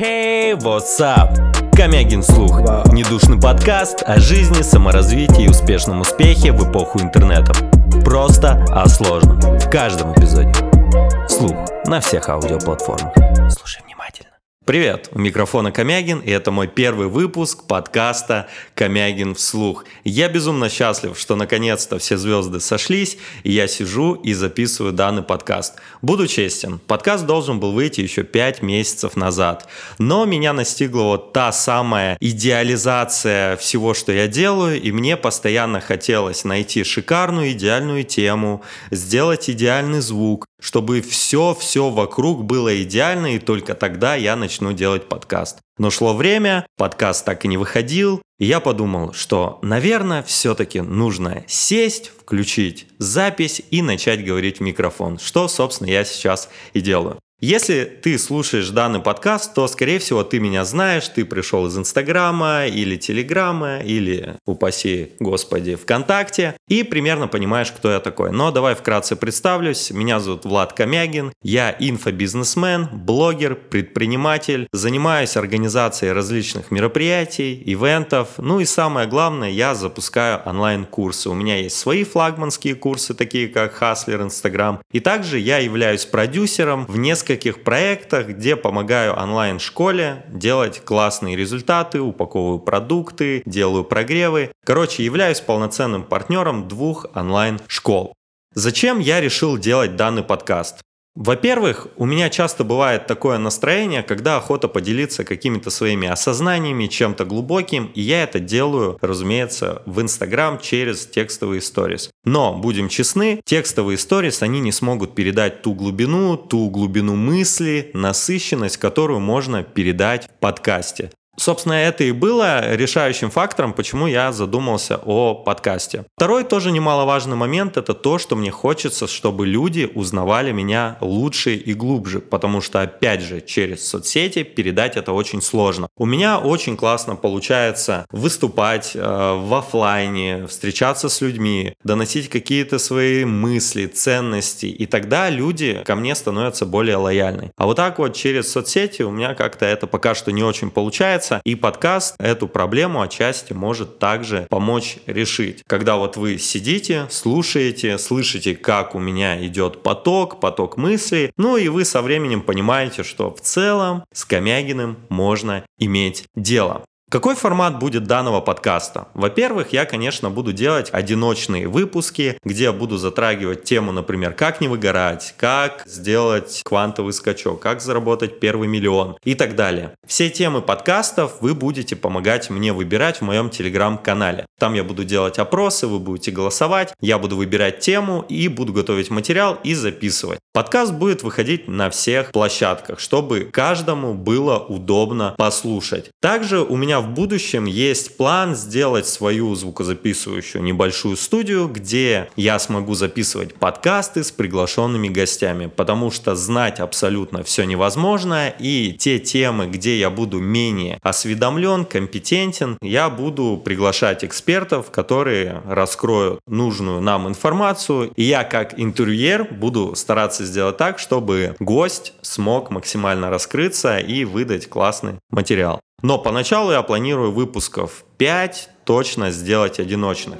Hey, what's up? Комягин слух. Недушный подкаст о жизни, саморазвитии и успешном успехе в эпоху интернета. Просто о сложном. В каждом эпизоде. Слух на всех аудиоплатформах. Слушай. Привет, у микрофона Комягин, и это мой первый выпуск подкаста «Комягин вслух». Я безумно счастлив, что наконец-то все звезды сошлись, и я сижу и записываю данный подкаст. Буду честен, подкаст должен был выйти еще 5 месяцев назад, но меня настигла вот та самая идеализация всего, что я делаю, и мне постоянно хотелось найти шикарную идеальную тему, сделать идеальный звук, чтобы все-все вокруг было идеально, и только тогда я начну делать подкаст. Но шло время, подкаст так и не выходил, и я подумал, что, наверное, все-таки нужно сесть, включить запись и начать говорить в микрофон, что, собственно, я сейчас и делаю. Если ты слушаешь данный подкаст, то, скорее всего, ты меня знаешь, ты пришел из Инстаграма или Телеграма, или, упаси Господи, ВКонтакте, и примерно понимаешь, кто я такой. Но давай вкратце представлюсь. Меня зовут Влад Комягин, я инфобизнесмен, блогер, предприниматель, занимаюсь организацией различных мероприятий, ивентов, ну и самое главное, я запускаю онлайн-курсы. У меня есть свои флагманские курсы, такие как Хаслер, Инстаграм, и также я являюсь продюсером в нескольких нескольких проектах, где помогаю онлайн-школе делать классные результаты, упаковываю продукты, делаю прогревы. Короче, являюсь полноценным партнером двух онлайн-школ. Зачем я решил делать данный подкаст? Во-первых, у меня часто бывает такое настроение, когда охота поделиться какими-то своими осознаниями, чем-то глубоким, и я это делаю, разумеется, в Инстаграм через текстовые сторис. Но, будем честны, текстовые сторис, они не смогут передать ту глубину, ту глубину мысли, насыщенность, которую можно передать в подкасте. Собственно, это и было решающим фактором, почему я задумался о подкасте. Второй тоже немаловажный момент – это то, что мне хочется, чтобы люди узнавали меня лучше и глубже, потому что, опять же, через соцсети передать это очень сложно. У меня очень классно получается выступать э, в офлайне, встречаться с людьми, доносить какие-то свои мысли, ценности, и тогда люди ко мне становятся более лояльны. А вот так вот через соцсети у меня как-то это пока что не очень получается, меняется, и подкаст эту проблему отчасти может также помочь решить. Когда вот вы сидите, слушаете, слышите, как у меня идет поток, поток мыслей, ну и вы со временем понимаете, что в целом с Комягиным можно иметь дело. Какой формат будет данного подкаста? Во-первых, я, конечно, буду делать одиночные выпуски, где я буду затрагивать тему, например, как не выгорать, как сделать квантовый скачок, как заработать первый миллион и так далее. Все темы подкастов вы будете помогать мне выбирать в моем телеграм-канале. Там я буду делать опросы, вы будете голосовать, я буду выбирать тему и буду готовить материал и записывать. Подкаст будет выходить на всех площадках, чтобы каждому было удобно послушать. Также у меня в будущем есть план сделать свою звукозаписывающую небольшую студию, где я смогу записывать подкасты с приглашенными гостями, потому что знать абсолютно все невозможно, и те темы, где я буду менее осведомлен, компетентен, я буду приглашать экспертов, которые раскроют нужную нам информацию, и я как интервьюер буду стараться сделать так, чтобы гость смог максимально раскрыться и выдать классный материал. Но поначалу я планирую выпусков 5 точно сделать одиночных.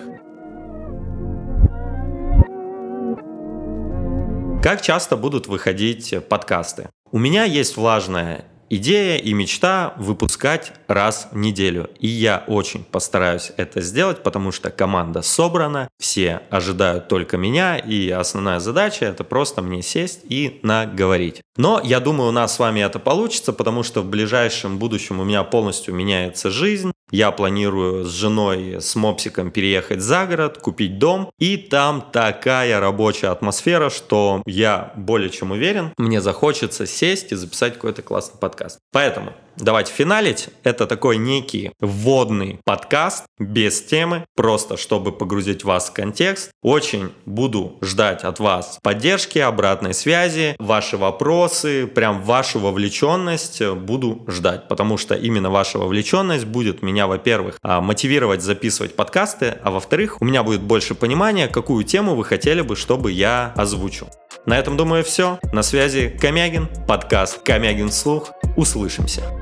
Как часто будут выходить подкасты? У меня есть влажная идея и мечта выпускать раз в неделю. И я очень постараюсь это сделать, потому что команда собрана, все ожидают только меня, и основная задача это просто мне сесть и наговорить. Но я думаю, у нас с вами это получится, потому что в ближайшем будущем у меня полностью меняется жизнь. Я планирую с женой, с мопсиком переехать за город, купить дом. И там такая рабочая атмосфера, что я более чем уверен, мне захочется сесть и записать какой-то классный подкаст. Поэтому давайте финалить. Это такой некий вводный подкаст без темы, просто чтобы погрузить вас в контекст. Очень буду ждать от вас поддержки, обратной связи, ваши вопросы, прям вашу вовлеченность буду ждать, потому что именно ваша вовлеченность будет меня, во-первых, а, мотивировать записывать подкасты, а во-вторых, у меня будет больше понимания, какую тему вы хотели бы, чтобы я озвучил. На этом, думаю, все. На связи Комягин, подкаст «Комягин слух». Услышимся.